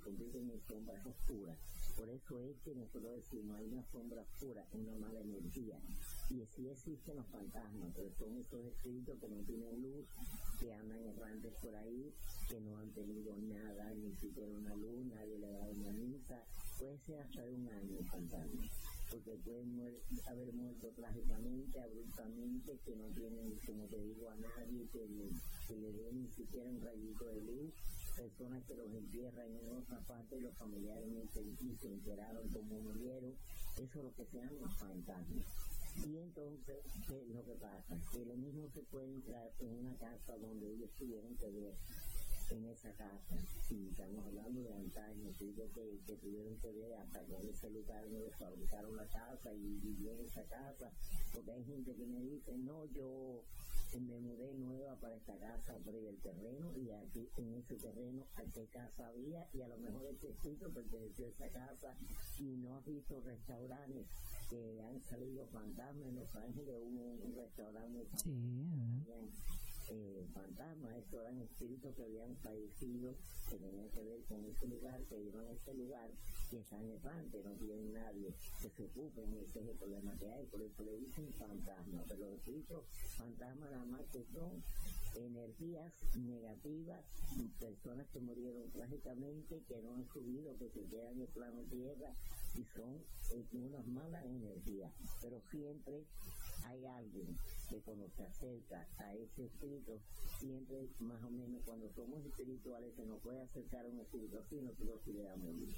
Convierte en, sombras oscuras. Por eso es que nosotros decimos hay una sombra oscura, una mala energía. Y sí existen los fantasmas, pero son esos espíritus que no tienen luz, que andan errantes por ahí, que no han tenido nada, ni siquiera una luz, nadie le dado una misa. Puede ser hasta de un año el fantasma porque pueden haber muerto trágicamente, abruptamente, que no tienen, como te digo, a nadie que le, que le dé ni siquiera un rayito de luz, personas que los entierran en otra parte, los familiares ni se, enteraron cómo murieron, eso es lo que se llama fantasmas. Y entonces, ¿qué es lo que pasa? Que lo mismo se puede entrar en una casa donde ellos tuvieron que ver en esa casa. Y estamos hablando de antaño, digo que, que tuvieron que ver hasta con ese lugar donde fabricaron la casa y vivían en esa casa. Porque hay gente que me dice, no, yo me mudé nueva para esta casa, abrí el terreno y aquí en ese terreno a qué casa había y a lo mejor este sitio perteneció a esa casa y no has visto restaurantes que han salido fantasmas en Los Ángeles, hubo un, restaurante sí, eh, fantasmas, estos eran espíritus que habían fallecido, que tenían que ver con ese lugar, que iban a ese lugar, y están errantes, no tienen nadie que se ocupe, ese es el problema que hay, por eso le dicen fantasmas, pero los espíritus fantasmas nada más que son energías negativas, personas que murieron trágicamente, que no han subido, que se quedan en el plano tierra, y son eh, unas malas energías, pero siempre hay alguien que cuando se acerca a ese espíritu, siempre más o menos cuando somos espirituales se nos puede acercar a un espíritu así, nosotros sí le damos luz.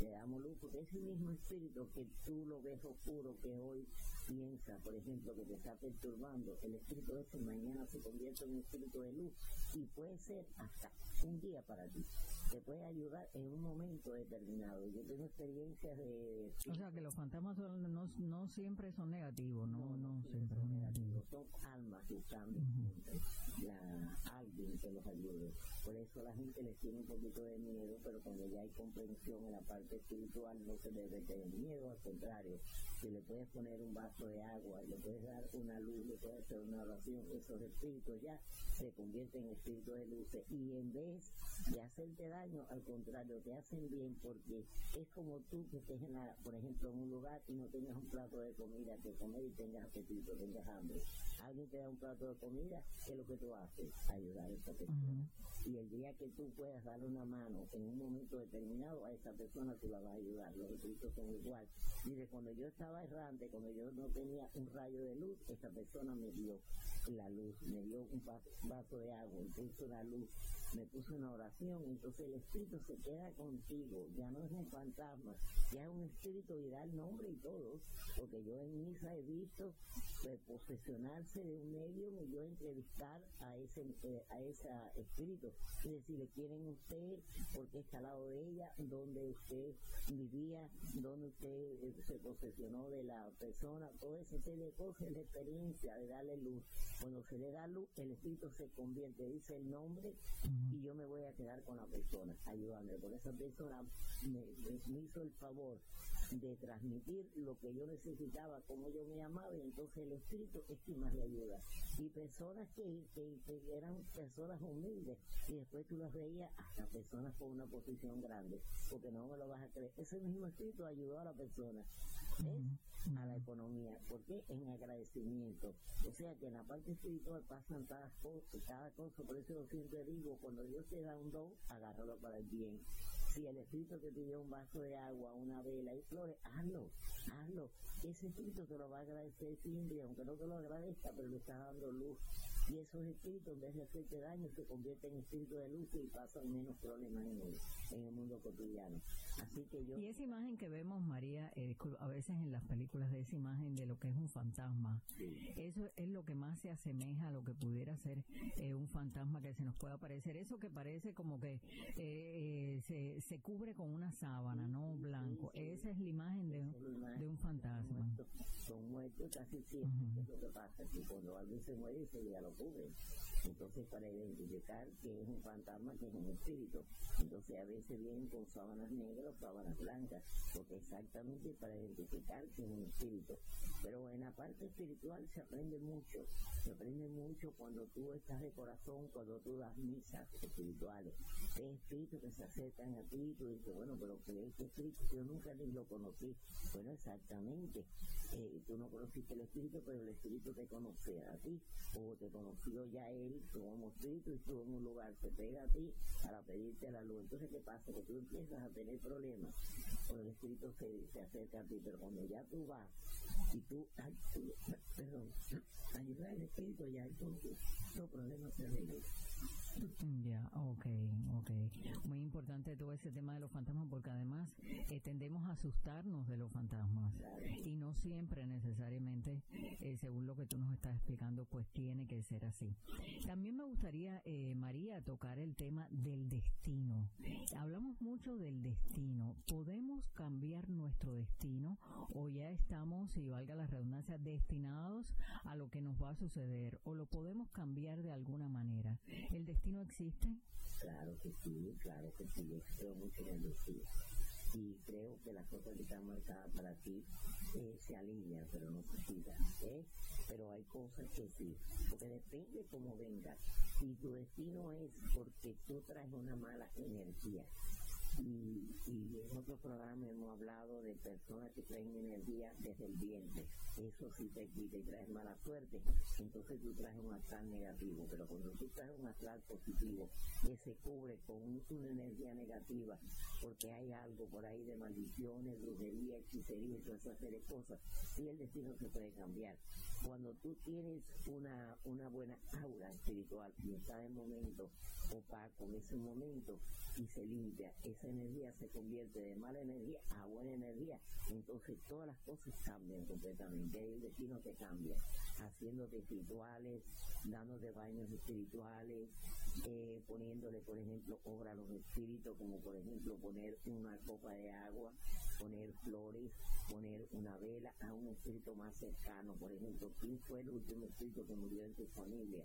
Le damos luz porque ese mismo espíritu que tú lo ves oscuro, que hoy piensa, por ejemplo, que te está perturbando, el espíritu ese mañana se convierte en un espíritu de luz y puede ser hasta un día para ti. Te puede ayudar en un momento determinado. Yo tengo experiencias de... O sea, que los fantasmas son, no, no siempre son negativos, no, no, siempre son negativos. Son almas que están uh -huh. la, alguien que los ayude. Por eso la gente les tiene un poquito de miedo, pero cuando ya hay comprensión en la parte espiritual no se debe tener miedo, al contrario. Si le puedes poner un vaso de agua, le puedes dar una luz, le puedes hacer una oración, esos espíritus ya se convierten en espíritus de luces y en vez de hacerte daño, al contrario, te hacen bien porque es como tú que estés, en la, por ejemplo, en un lugar y no tengas un plato de comida que comer y tengas apetito, tengas hambre. Alguien te da un plato de comida, ¿qué es lo que tú haces? Ayudar a esa persona. Y el día que tú puedas darle una mano en un momento determinado a esa persona, tú la vas a ayudar. Los espíritus son igual. Dice, cuando yo estaba errante, cuando yo no tenía un rayo de luz, esa persona me dio la luz, me dio un vaso de agua, me puso la luz, me puso una oración, entonces el espíritu se queda contigo, ya no es un fantasma, ya es un espíritu y da el nombre y todo, porque yo en misa he visto pues, posesionarse de un medio y yo entrevistar a ese eh, a ese espíritu y decirle quieren usted, porque está al lado de ella, dónde usted vivía, dónde usted eh, se posesionó de la persona, todo ese de cosas, la experiencia de darle luz. Cuando se le da luz, el espíritu se convierte, dice el nombre y yo me voy a quedar con la persona, ayudándole. Por esa persona me hizo el favor de transmitir lo que yo necesitaba, como yo me llamaba, y entonces el espíritu es quien más le ayuda. Y personas que, que, eran personas humildes, y después tú las veías hasta personas con una posición grande, porque no me lo vas a creer. Ese mismo espíritu ayudó a la persona a la economía, porque en agradecimiento. O sea que en la parte espiritual pasan cada cosa, cada cosa, por eso yo siempre digo, cuando Dios te da un don, agárralo para el bien si el espíritu te pidió un vaso de agua, una vela y flores, hazlo, hazlo. Ese espíritu te lo va a agradecer siempre, aunque no te lo agradezca, pero le está dando luz. Y esos espíritus, en vez de hacerte daño, se convierten en espíritus de luz y pasan menos problemas en el, en el mundo cotidiano. Así que yo... Y esa imagen que vemos, María, eh, a veces en las películas de esa imagen de lo que es un fantasma, eso es lo que más se asemeja a lo que pudiera ser eh, un fantasma que se nos pueda aparecer. Eso que parece como que eh, se, se cubre con una sábana, no blanco. Esa es la imagen de, de un fantasma. Son muertos casi siempre, es lo que pasa, que cuando alguien se muere se Entonces, para identificar que es un fantasma, que es un espíritu. Entonces, a veces vienen con sábanas negras o sábanas blancas, porque exactamente para identificar que es un espíritu. Pero en la parte espiritual se aprende mucho. Se aprende mucho cuando tú estás de corazón, cuando tú das misas espirituales. Hay espíritus que se acercan a ti y tú dices, bueno, pero que este espíritu yo nunca ni lo conocí. Bueno, exactamente. Eh, tú no conociste el espíritu, pero el espíritu te conoce a ti, o te conoció ya él como espíritu y estuvo en un lugar, se pega a ti para pedirte la luz. Entonces, ¿qué pasa? Que tú empiezas a tener problemas cuando el espíritu se, se acerca a ti, pero cuando ya tú vas y tú, ay, perdón, ayudas al espíritu, ya entonces los problemas se arreglan. Ya, okay, okay. Muy importante todo ese tema de los fantasmas porque además eh, tendemos a asustarnos de los fantasmas y no siempre necesariamente, eh, según lo que tú nos estás explicando, pues tiene que ser así. También me gustaría, eh, María, tocar el tema del destino. Hablamos mucho del destino. ¿Podemos cambiar nuestro destino o ya estamos, y valga la redundancia, destinados a lo que nos va a suceder o lo podemos cambiar de alguna manera? El destino no existe? Claro que sí, claro que sí, yo creo mucho en el Y creo que las cosas que están marcadas para ti eh, se alinean, pero no se quitan. ¿eh? Pero hay cosas que sí, porque depende cómo vengas. Si tu destino es porque tú traes una mala energía, y, y, en otro programa hemos hablado de personas que traen energía desde el vientre. Eso sí te quita y traes mala suerte. Entonces tú traes un astral negativo. Pero cuando tú traes un astral positivo que se cubre con una energía negativa, porque hay algo por ahí de maldiciones, brujería, hechicería y toda esa serie de cosas, y el destino se puede cambiar. Cuando tú tienes una, una buena aura espiritual y está en momento opaco en ese momento y se limpia, esa energía se convierte de mala energía a buena energía, entonces todas las cosas cambian completamente, el destino te cambia, haciéndote espirituales, dándote baños espirituales, eh, poniéndole, por ejemplo, obra a los espíritus, como por ejemplo poner una copa de agua, poner flores, poner una vela a un espíritu más cercano, por ejemplo, ¿quién fue el último espíritu que murió en tu familia?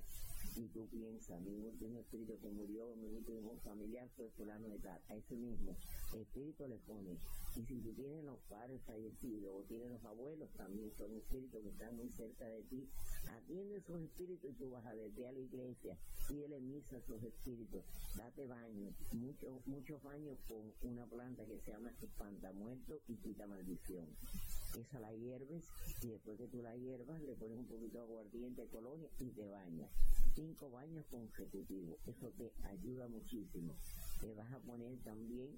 Y tú piensas, mi último espíritu que murió, mi último familiar fue fulano de tal, a ese mismo espíritu le pone. Y si tú tienes los padres fallecidos o tienes los abuelos, también son espíritus que están muy cerca de ti, atiende esos espíritus y tú vas a verte a la iglesia, pídele misa a esos espíritus, date baño, muchos muchos baños con una planta que se llama espanta muerto y quita maldición. esa la hierves y después que tú la hierbas le pones un poquito de aguardiente, colonia y te bañas. Cinco baños consecutivos, eso te ayuda muchísimo. Te vas a poner también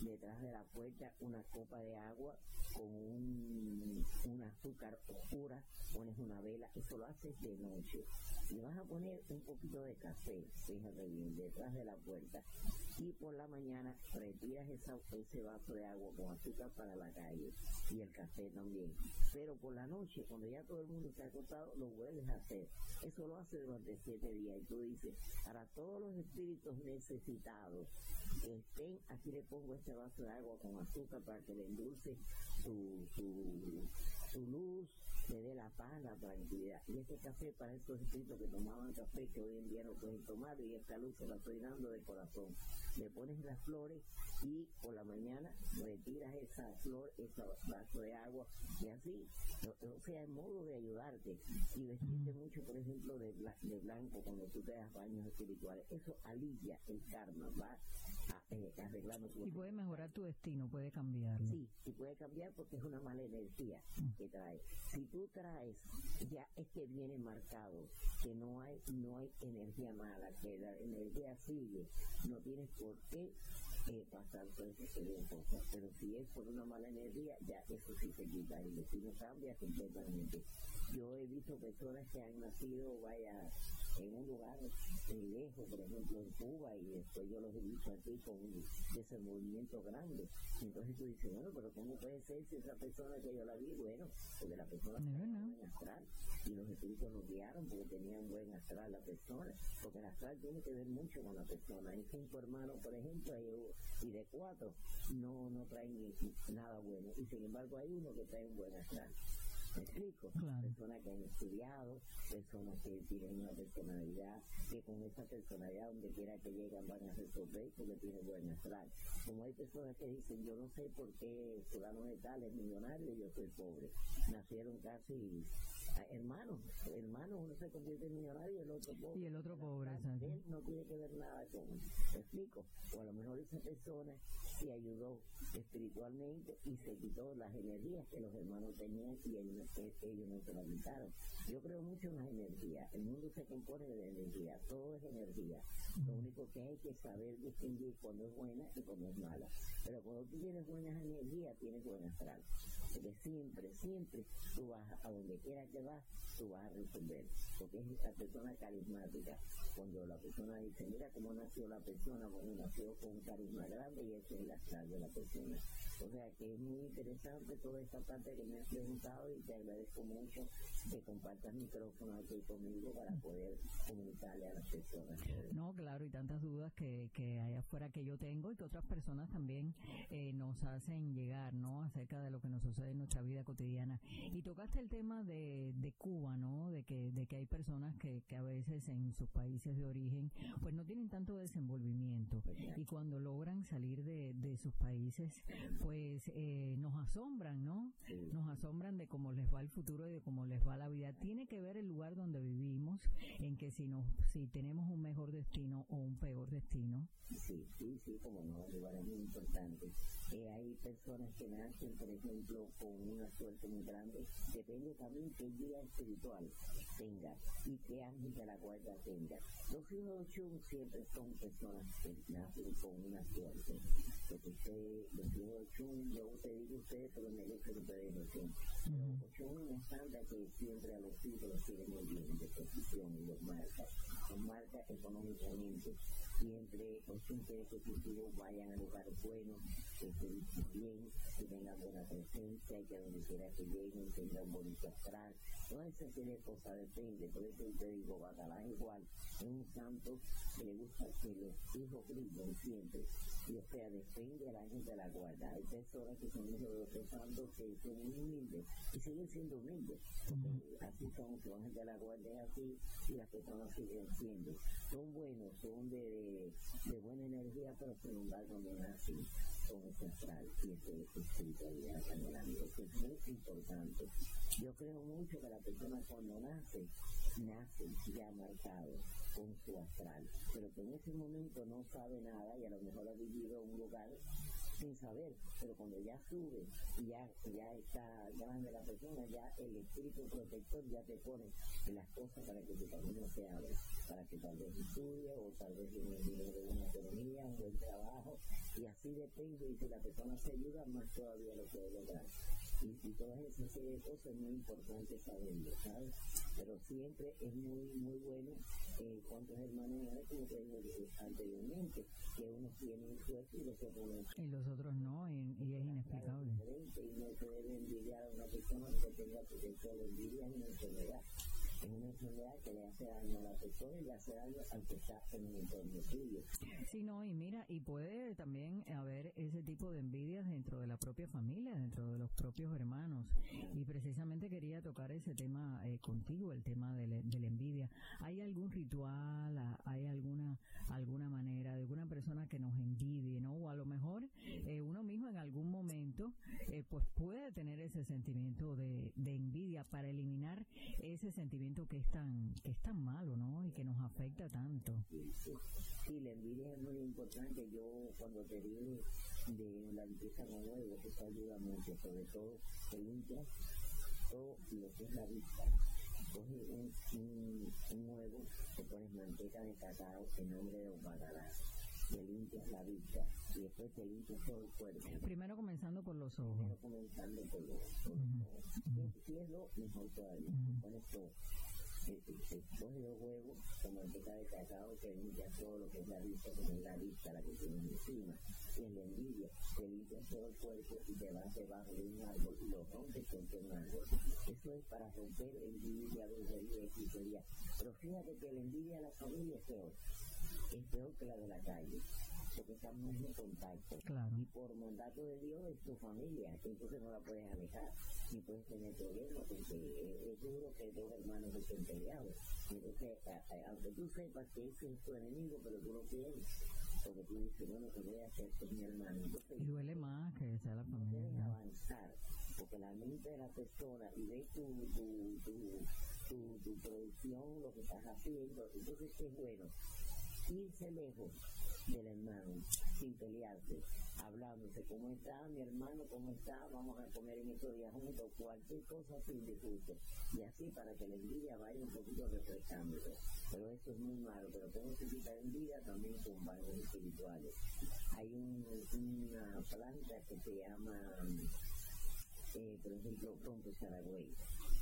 detrás de la puerta una copa de agua con un, azúcar oscura, pones una vela, eso lo haces de noche. Y vas a poner un poquito de café, fíjate bien, detrás de la puerta. Y por la mañana retiras esa, ese vaso de agua con azúcar para la calle y el café también. Pero por la noche, cuando ya todo el mundo está acostado, lo vuelves a hacer. Eso lo hace durante siete días. Y tú dices, para todos los espíritus necesitados que estén, aquí le pongo este vaso de agua con azúcar para que le endulce su, su, su luz, le dé la paz, la tranquilidad. Y este café para estos espíritus que tomaban café que hoy en día no pueden tomar y esta luz se la estoy dando de corazón. Le pones las flores y por la mañana retiras esa flor, ese vaso de agua y así, o, sea, en modo de ayudarte y vestirte mucho, por ejemplo, de, de blanco cuando tú te das baños espirituales. Eso alivia el karma, va eh, arreglando tu Y puede mejorar tu destino, puede cambiarlo. Sí, sí puede cambiar porque es una mala energía que trae. Si tú traes, ya es que viene marcado que no hay no hay energía mala, que la energía sigue, no tienes por qué eh, pasar por ese cosas. Pero si es por una mala energía, ya eso sí se quita, el destino cambia completamente. Yo he visto personas que han nacido, vaya, en un lugar lejos, por ejemplo en Cuba, y después yo los he visto aquí con ese movimiento grande. Entonces tú dices, bueno, pero ¿cómo puede ser si esa persona que yo la vi? Bueno, porque la persona tenía un buen astral y los espíritus nos guiaron porque tenía un buen astral la persona, porque el astral tiene que ver mucho con la persona. Hay cinco hermanos, por ejemplo, y de cuatro no, no traen nada bueno, y sin embargo hay uno que trae un buen astral. ¿Me explico? Personas que han estudiado, personas que tienen una personalidad, que con esa personalidad, donde quiera que lleguen, van a resolver porque tienen buen astral. Como hay personas que dicen, yo no sé por qué fulano de tal es millonario y yo soy pobre. Nacieron casi hermanos, hermanos, uno se convierte en millonario y el otro pobre. Y el otro pobre, Él no tiene que ver nada con, ¿me explico? O a lo mejor esa persona se ayudó espiritualmente y se quitó las energías que los hermanos tenían y ellos ellos no se lo quitaron. Yo creo mucho en las energías. El mundo se compone de energía. Todo es energía. Lo único que hay que saber distinguir cuando es buena y cuando es mala. Pero cuando tú tienes buenas energías, tienes buena astral. Porque siempre, siempre tú vas a donde quiera que vas, tú vas a resolver. Porque es la persona carismática. Cuando la persona dice, mira cómo nació la persona, bueno, nació con un carisma grande y ese es el astral de la persona. O sea que es muy interesante toda esta parte que me has preguntado y te agradezco mucho que compartas micrófono aquí conmigo para poder comunicarle a las personas. No, claro, y tantas dudas que, que hay afuera que yo tengo y que otras personas también eh, nos hacen llegar, ¿no? Acerca de lo que nos sucede en nuestra vida cotidiana. Y tocaste el tema de, de Cuba, ¿no? De que, de que hay personas que, que a veces en sus países de origen, pues no tienen tanto desenvolvimiento. Y cuando logran salir de, de sus países, pues eh, nos asombran, ¿no? Nos asombran de cómo les va el futuro y de cómo les va la vida. Tiene que ver el lugar donde vivimos, en que si nos, si tenemos un mejor destino o un peor destino. Sí, sí, sí, como no, lugar es muy importante. Eh, hay personas que nacen, por ejemplo, con una suerte muy grande. Depende también qué guía espiritual tenga y qué ángel de la guarda tenga. Los hijos de siempre son personas que nacen con una suerte. Porque usted, los hijos de Chun, yo te digo usted, pero me lo que ustedes no Pero Chun es una estándar que siempre a los hijos los tiene muy bien de posición y los marca. Los marca económicamente. Siempre los que sus hijos vayan a lugares buenos, que estén bien, que tengan buena presencia y que donde quiera que lleguen tengan bonito astral. Toda esa serie de cosas depende. Por eso te digo, Bacalá igual es un santo que le gusta que los hijos brillen siempre. Y o sea, depende de la gente de la guarda. Hay personas que son hijos de otros santos que son muy humildes y siguen siendo humildes. así son, son gente de la guardia así y las personas siguen siendo. Son buenos, son de, de, buena energía, pero sin embargo no nacen con ese astral y esa espiritualidad tan grande. Eso es muy importante. Yo creo mucho que la persona cuando nace, nace ya marcado con su astral, pero que en ese momento no sabe nada y a lo mejor ha vivido en un lugar sin saber, pero cuando ya sube y ya, ya está grande la persona, ya el espíritu protector ya te pone las cosas para que tu camino se abra, para que tal vez estudie o tal vez de una economía, un buen trabajo, y así depende, y si la persona se ayuda, más todavía lo puede lograr y, todas esas cosas es muy importante saberlo, ¿sabes? Pero siempre es muy, muy bueno eh, cuántos hermanos hay, como te dije anteriormente, que unos tienen suerte y los otros no. Y los otros no, y, y es inexplicable. Y no se debe envidiar a una persona que tenga, porque solo envidia una enfermedad es una enfermedad que le hace daño a la persona y le hace daño al que está en el entorno suyo. Sí, no, y mira, y puede también haber ese tipo de envidias dentro de la propia familia, dentro de los propios hermanos. Y precisamente quería tocar ese tema eh, contigo, el tema de, la, de la envidia. ¿Hay algún ritual, hay alguna alguna manera de alguna persona que nos envidie, ¿no? O a lo mejor eh, uno mismo en algún momento eh, pues puede tener sentimiento de, envidia para eliminar ese sentimiento que es tan que es tan malo, ¿no? Y que nos afecta tanto. Sí, la envidia es muy importante. Yo cuando te digo de la limpieza con huevo, eso ayuda mucho, sobre todo te limpia todo lo que es la vista. Coges un, un, un huevo, te pones manteca de cacao en nombre de Obagalá te limpias la vista y después te limpias todo el cuerpo. Primero comenzando por los ojos. Primero comenzando por los, por los ojos. Si es lo mejor todavía. Uh -huh. Pones todo coge los huevos con manteca de cacao que limpia todo lo que es la vista, como es la vista, la que tienes encima, y en la envidia, te limpia todo el cuerpo y te vas debajo de un árbol y lo rompes contra un árbol. Eso es para romper envidia, brujería y hechicería. Pero fíjate que la envidia de la familia es peor. Es peor que la de la calle porque estamos en contacto. Claro. Y por mandato de Dios es tu familia, entonces no la puedes alejar, ni puedes tener problemas, porque es duro que dos hermanos estén peleados. Entonces, a, a, aunque tú sepas que ese es tu enemigo, pero tú no quieres, porque tú dices, bueno, ¿qué voy a hacer con mi hermano? Entonces, y duele más que sea la familia. No avanzar, porque la mente de la persona y ve tu, tu, tu, tu, tu producción, lo que estás haciendo, entonces es bueno irse lejos del hermano, sin pelearse, hablándose, ¿cómo está mi hermano? ¿Cómo está? Vamos a comer en estos días juntos, cualquier cosa sin disgusto. Y así para que la envidia vaya un poquito refrescándose. Pero eso es muy malo, pero tenemos que quitar envidia también con valores espirituales. Hay un, una planta que se llama, eh, por ejemplo, pronto saragüey.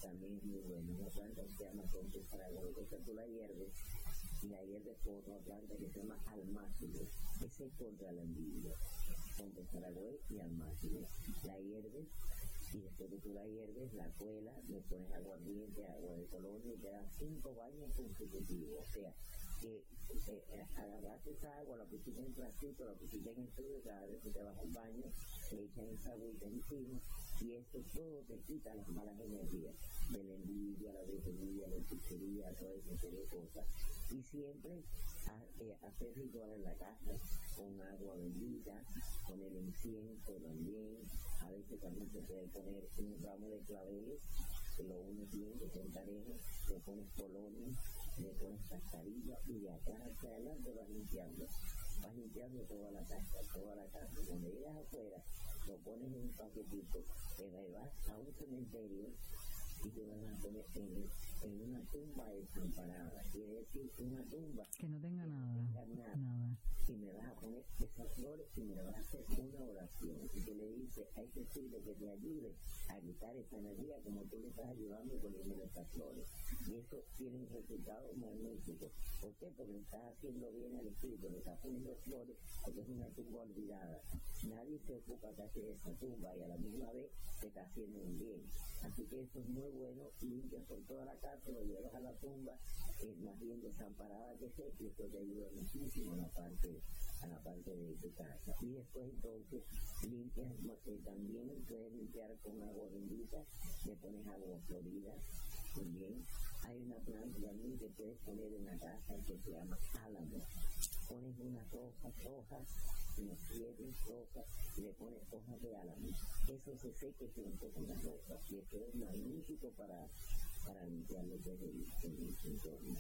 También es muy buena, una planta que se llama pronto saragüey. Esa tú la hierves y hierve con otra que se llama almácigo. Ese es contra la envidia. Contra Saragüey y almácigo. La hierves y después de tú la hierves, la cuela, le pones aguardiente, agua de colonia y te das cinco baños consecutivos. O sea, que eh, eh, agarraste esa agua, la pusiste en un platito, la pusiste en el tubo, cada vez que te vas al baño, le echas esa agüita encima y esto todo te quita las malas energías de la envidia, la brujería, la hechicería, toda esa serie de cosas. Y siempre a, eh, hacer ritual en la casa con agua bendita, con el incienso también. A veces también se puede poner un ramo de claveles, que lo unes bien, que son parejos, le pones colonia, le pones cascarilla y de acá hacia adelante vas limpiando. Vas limpiando toda la casa, toda la casa. Cuando llegas afuera, lo pones en un paquetito, te vas a un cementerio y te van a poner en, en una tumba desamparada. Quiere decir una tumba que no tenga nada, nada. nada. Y me vas a poner esas flores y me vas a hacer una oración. Y tú le dices a ese espíritu que te ayude a quitar esa energía como tú le estás ayudando poniendo esas flores. Y eso tiene un resultado magnífico. ¿Por qué? Porque le estás haciendo bien al espíritu, le estás poniendo flores porque es una tumba olvidada. Nadie se ocupa casi de esa tumba y a la misma vez te está haciendo un bien. Así que eso es muy bueno, limpias por toda la casa, lo llevas a la tumba, es más bien desamparada que sé, y esto te ayuda muchísimo a la parte, a la parte de tu casa. Y después entonces limpias, eh, también puedes limpiar con agua bendita, le pones agua florida, también hay una planta también que puedes poner en la casa que se llama álamo. Pones unas hojas, hojas, unas siete hojas, y le pones hojas de álamo. Eso se seca junto con las hojas y eso es magnífico para, para limpiar lo que es el, el, el entorno.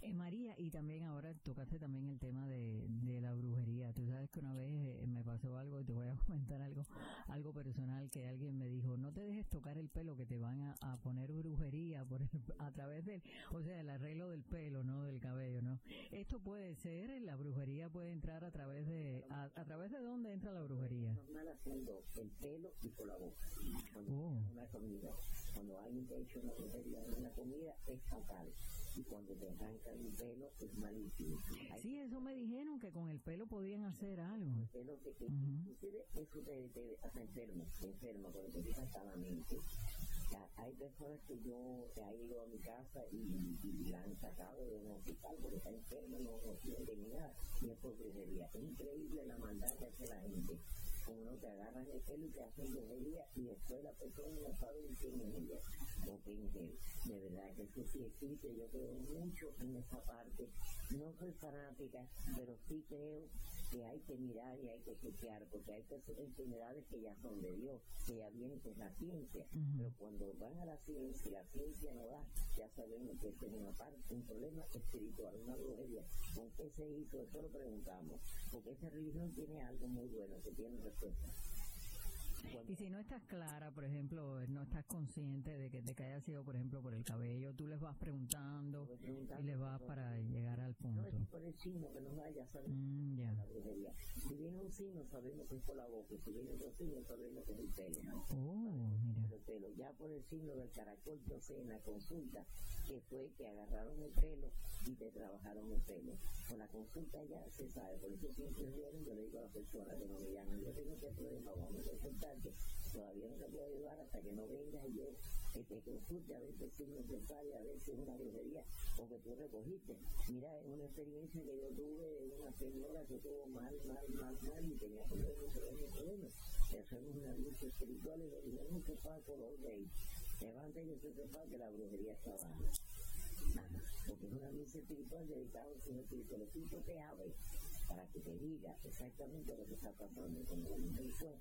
Eh, María, y también ahora tocaste también el tema de, de la brujería. Tú sabes que una vez eh, me pasó algo y te voy a comentar algo, algo personal que alguien me dijo, no te dejes tocar el pelo que te van a, a poner brujería por el- a través del, o sea, el arreglo del pelo, no del cabello, ¿no? Esto puede ser, la brujería puede entrar a través de, a, a través de dónde entra la brujería. normal haciendo el pelo y por la boca. Oh. una comida, cuando alguien te ha hecho una brujería en una comida, es fatal. Y cuando te arrancan el pelo, es malísimo. Hay Sí, eso me dijeron que con el pelo podían hacer algo. pelos de que, Ujú. inclusive, eso te, te hace enfermo, te enferma, porque te deja hasta la mente. Hay personas que yo que ha ido a mi casa y, y la han sacado de un hospital porque está enferma, no, no tiene nada, y es por brujería. Es increíble la maldad que hace la gente. Como no te agarran el pelo y te hacen brujería y después la persona no sabe ni quién es ella o. De verdad que eso sí existe, yo creo mucho en esa parte. No soy fanática, pero sí creo que hay que mirar y hay que chequear, porque hay enfermedades que ya son de Dios, que ya vienen con la ciencia, pero cuando van a la ciencia y la ciencia no da, ya sabemos que es una parte, un problema espiritual, una brujería. ¿Con qué se hizo? Eso lo preguntamos, porque esta religión tiene algo muy bueno, que tiene respuesta. Y si no estás clara, por ejemplo, no estás consciente de que, de que haya sido, por ejemplo, por el cabello, tú les vas preguntando y les vas para llegar al no punto. es por el signo que nos da, ya sabemos Mm, ya. la brujería. Si viene un signo, sabemos que es por la boca, si viene otro signo, sabemos que es el pelo. Oh, mira. el pelo, ya por el signo del caracol yo sé en la consulta que fue que agarraron el pelo y te trabajaron el pelo. Con la consulta ya se sabe, por eso siempre vienen, yo le digo a la persona que no me llaman, yo tengo este problema, vamos a consultarte, todavía no te puedo ayudar hasta que no vengas y yo que te consulte a qué signo te sale, a ver si es una brujería o que tú recogiste. Mira, es una experiencia que yo tuve de una señora que tuvo mal, mal, mal, mal y tenía problemas, problemas, problemas. Le hacemos una lucha espiritual y le dije, no se paga color gay. Levanta y se sepa que la brujería. Nada, porque es una misa espiritual dedicada a un Señor espiritual. El Espíritu te abre para que te diga exactamente lo que está pasando. Cuando la mujer fue,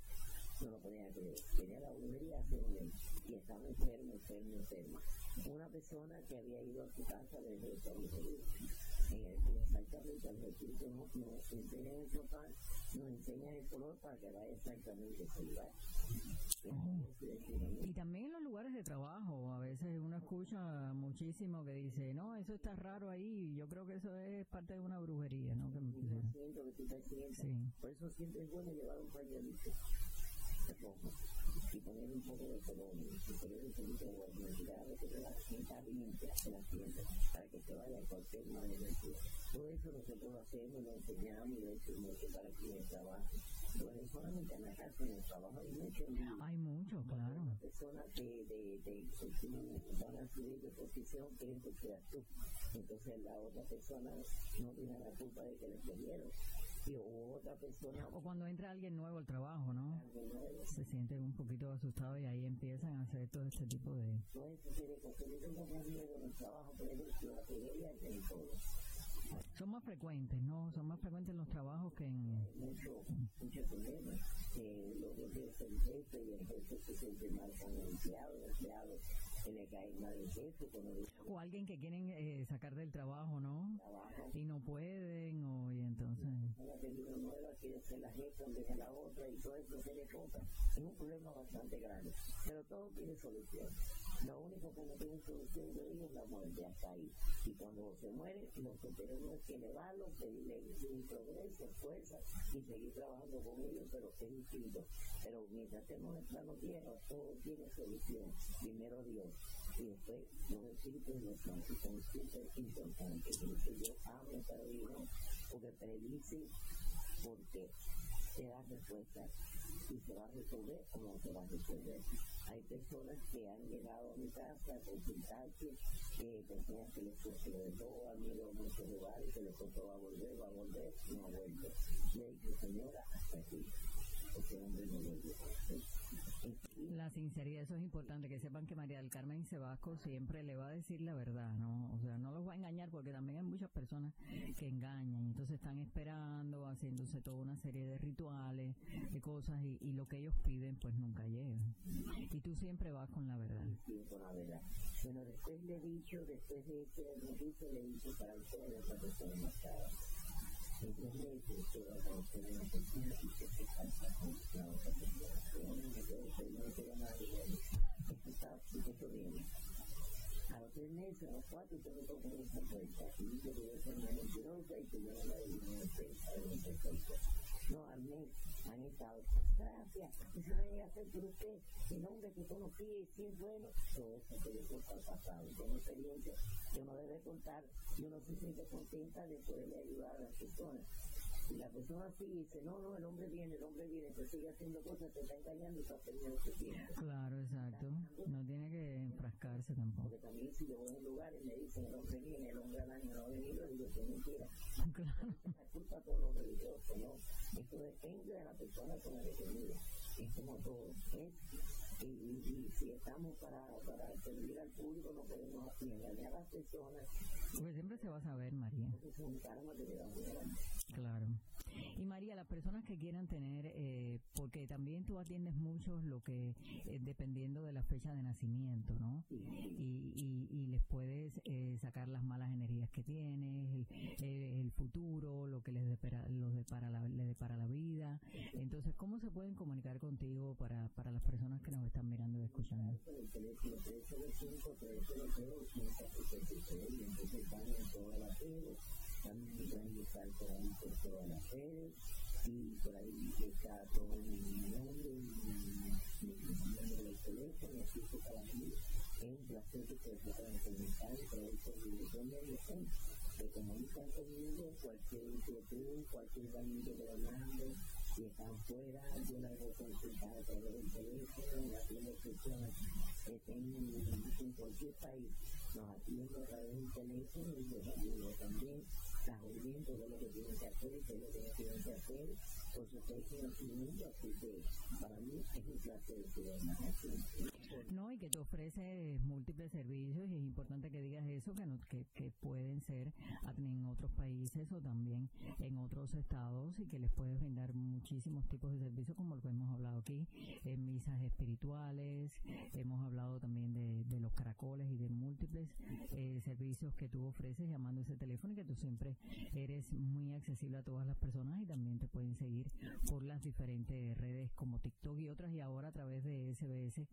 no lo podía creer. Tenía la brujería hace un y estaba enfermo, enfermo, enferma. Una persona que había ido a su casa le dijo esta brujería. En el- Exactamente, el Espíritu nos, nos enseña el total, nos enseña el color para que vaya exactamente ese lugar. Y también en los lugares de trabajo, a veces uno escucha muchísimo que dice, no, eso está raro ahí, yo creo que eso es parte de una brujería, ¿no? Que que siendo. Sí. Por eso siempre es bueno llevar un pañuelito y poner un poco de colonia y poner un poquito de agua y vez que te la sienta limpia se la sienta para que te vaya cualquier mal energía. Todo eso nosotros lo hacemos, lo enseñamos y lo que para quien trabaja. Hay mucho claro. o cuando entra alguien nuevo al trabajo, ¿no? Se sienten un poquito asustados y ahí empiezan a hacer todo este tipo de... No es que de cosas. Yo tengo más miedo en el trabajo, todo. Son más frecuentes, ¿no? Son más frecuentes en los trabajos que en... Mucho, mucho problema. Que luego que es el jefe y el jefe se siente mal con el empleado, el empleado que le cae mal el jefe, con el O alguien que quieren eh, sacar del trabajo, ¿no? trabajo. Y no pueden, o y entonces... una película nueva, quiere ser la jefa en vez de la otra y todo eso se le cosa. Es un problema bastante grande, pero todo tiene solución. Lo único que no tiene solución de ellos es la muerte, hasta ahí. Y cuando se muere, lo que tenemos es que elevarlo, pedirle un progreso, fuerza y seguir trabajando con ellos, pero es distinto. Pero mientras en el plano tierra, todo tiene solución. Primero Dios y después los espíritus los son súper importantes. Por eso yo amo esta religión, porque predice porque te da respuesta y se va a resolver o no se va a resolver. Hay personas que han llegado a mi casa a consultarse, eh, personas que les costó han ido a muchos lugares, que les costó va a volver, va a volver, no ha vuelto. Le dicho, señora, hasta aquí. La sinceridad, eso es importante, que sepan que María del Carmen Sebasco siempre le va a decir la verdad, ¿no? O sea, no los va a engañar porque también hay muchas personas que engañan, entonces están esperando, haciéndose toda una serie de rituales, de cosas, y, y lo que ellos piden pues nunca llega. Y tú siempre vas con la verdad. Sí, con la verdad. Bueno, después le he dicho, después de noticia, le he dicho para ustedes más cara. Entonces a. A los tres a los cuatro, yo me toco en. Y que mentirosa y digo, no me pesa, no mes han estado, gracias, eso me llega a hacer por usted, el hombre que conocí es sí es bueno, todo eso que yo al pasado, tengo experiencia que uno debe contar y uno se siente contenta de poderle ayudar a las personas. Y la persona sigue y dice, no, no, el hombre viene, el hombre viene, pero sigue haciendo cosas, te está engañando y está perdiendo su tiempo. Claro, exacto. No tiene que enfrascarse tampoco. Porque también si yo voy a un lugar y me dicen, el hombre viene, el hombre al año no ha venido, digo, que mentira. Claro. La culpa a todos los religiosos, ¿no? Esto depende de la persona con la que se mira. Es como todo. ¿eh? Y, y, y, si estamos para, para servir al público, no podemos engañar a las personas. Porque siempre se va a saber, María. Es un karma que muy grande. Claro. Y María, las personas que quieran tener, eh, porque también tú atiendes muchos lo que, eh, dependiendo de la fecha de nacimiento, ¿no? Y, y, y les puedes eh, sacar las malas energías que tienes, el, el, futuro, lo que les depara, los depara la, depara la vida. Entonces, ¿cómo se pueden comunicar contigo para, para las personas que nos están mirando y escuchando? Con el teléfono 305 300 563 y entonces están en todas las redes. También me pueden buscar por ahí por todas las redes y por ahí está todo mi nombre y mi número de teléfono, así que para mí es un placer que se puedan comunicar y poder servir donde ellos estén. Se comunican conmigo cualquier inquietud, cualquier daño de Orlando, si están fuera, yo la hago consultar a través del teléfono, las primeras personas que estén en cualquier país, nos atiendo a través del teléfono y los ayudo también, las oriento de lo que tienen que hacer de lo que no tienen que hacer, por su conocimiento, así que para mí es un placer que más aquí. No, y que te ofrece múltiples servicios y es importante que digas eso, que, no, que, que pueden ser en otros países o también en otros estados y que les puedes brindar muchísimos tipos de servicios como lo que hemos hablado aquí, en misas espirituales, hemos hablado también de, de los caracoles y de múltiples eh, servicios que tú ofreces llamando ese teléfono y que tú siempre eres muy accesible a todas las personas y también te pueden seguir por las diferentes redes como TikTok y otras y ahora a través de SBS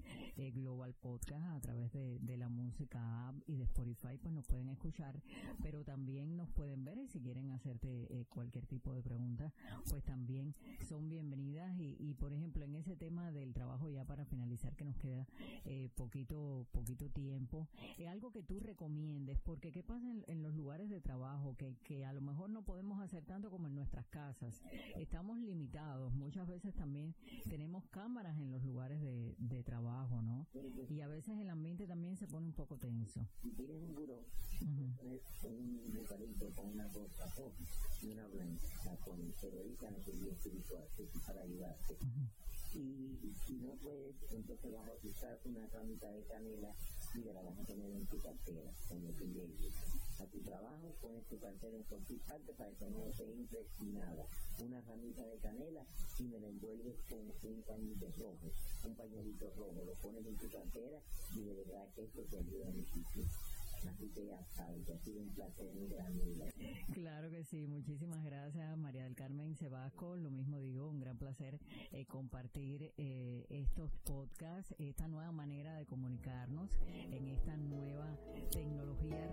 Global Podcast, a través de, la música app y de Spotify, pues nos pueden escuchar, pero también nos pueden ver y si quieren hacerte eh, cualquier tipo de pregunta, pues también son bienvenidas. Y, por ejemplo en ese tema del trabajo ya para finalizar que nos queda eh, poquito poquito tiempo, es algo que tú recomiendes porque qué pasa en, los lugares de trabajo que, que a lo mejor no podemos hacer tanto como en nuestras casas, estamos limitados, muchas veces también tenemos cámaras en los lugares de trabajo, ¿no? Y a veces el ambiente también se pone un poco tenso. Si tienes un buró, Ujú. pones un metalito con una cosa roja y una blanca con periodista no sería espiritual que es para ayudarte. Y si no puedes, entonces vas a utilizar una ramita de canela y la vas a poner en tu cartera cuando te llegues a tu trabajo, pones tu cartera en cualquier para que no te entre nada. Una ramita de canela y me la envuelves con un pañito rojo, un pañuelito rojo, lo pones en tu cartera y de verdad que esto te ayuda muchísimo. Así que ya sabes, ha sido un placer muy grande. Claro que sí, muchísimas gracias María del Carmen Sebasco, lo mismo digo, un gran placer eh, compartir eh, estos podcasts, esta nueva manera de comunicarnos en esta nueva tecnología,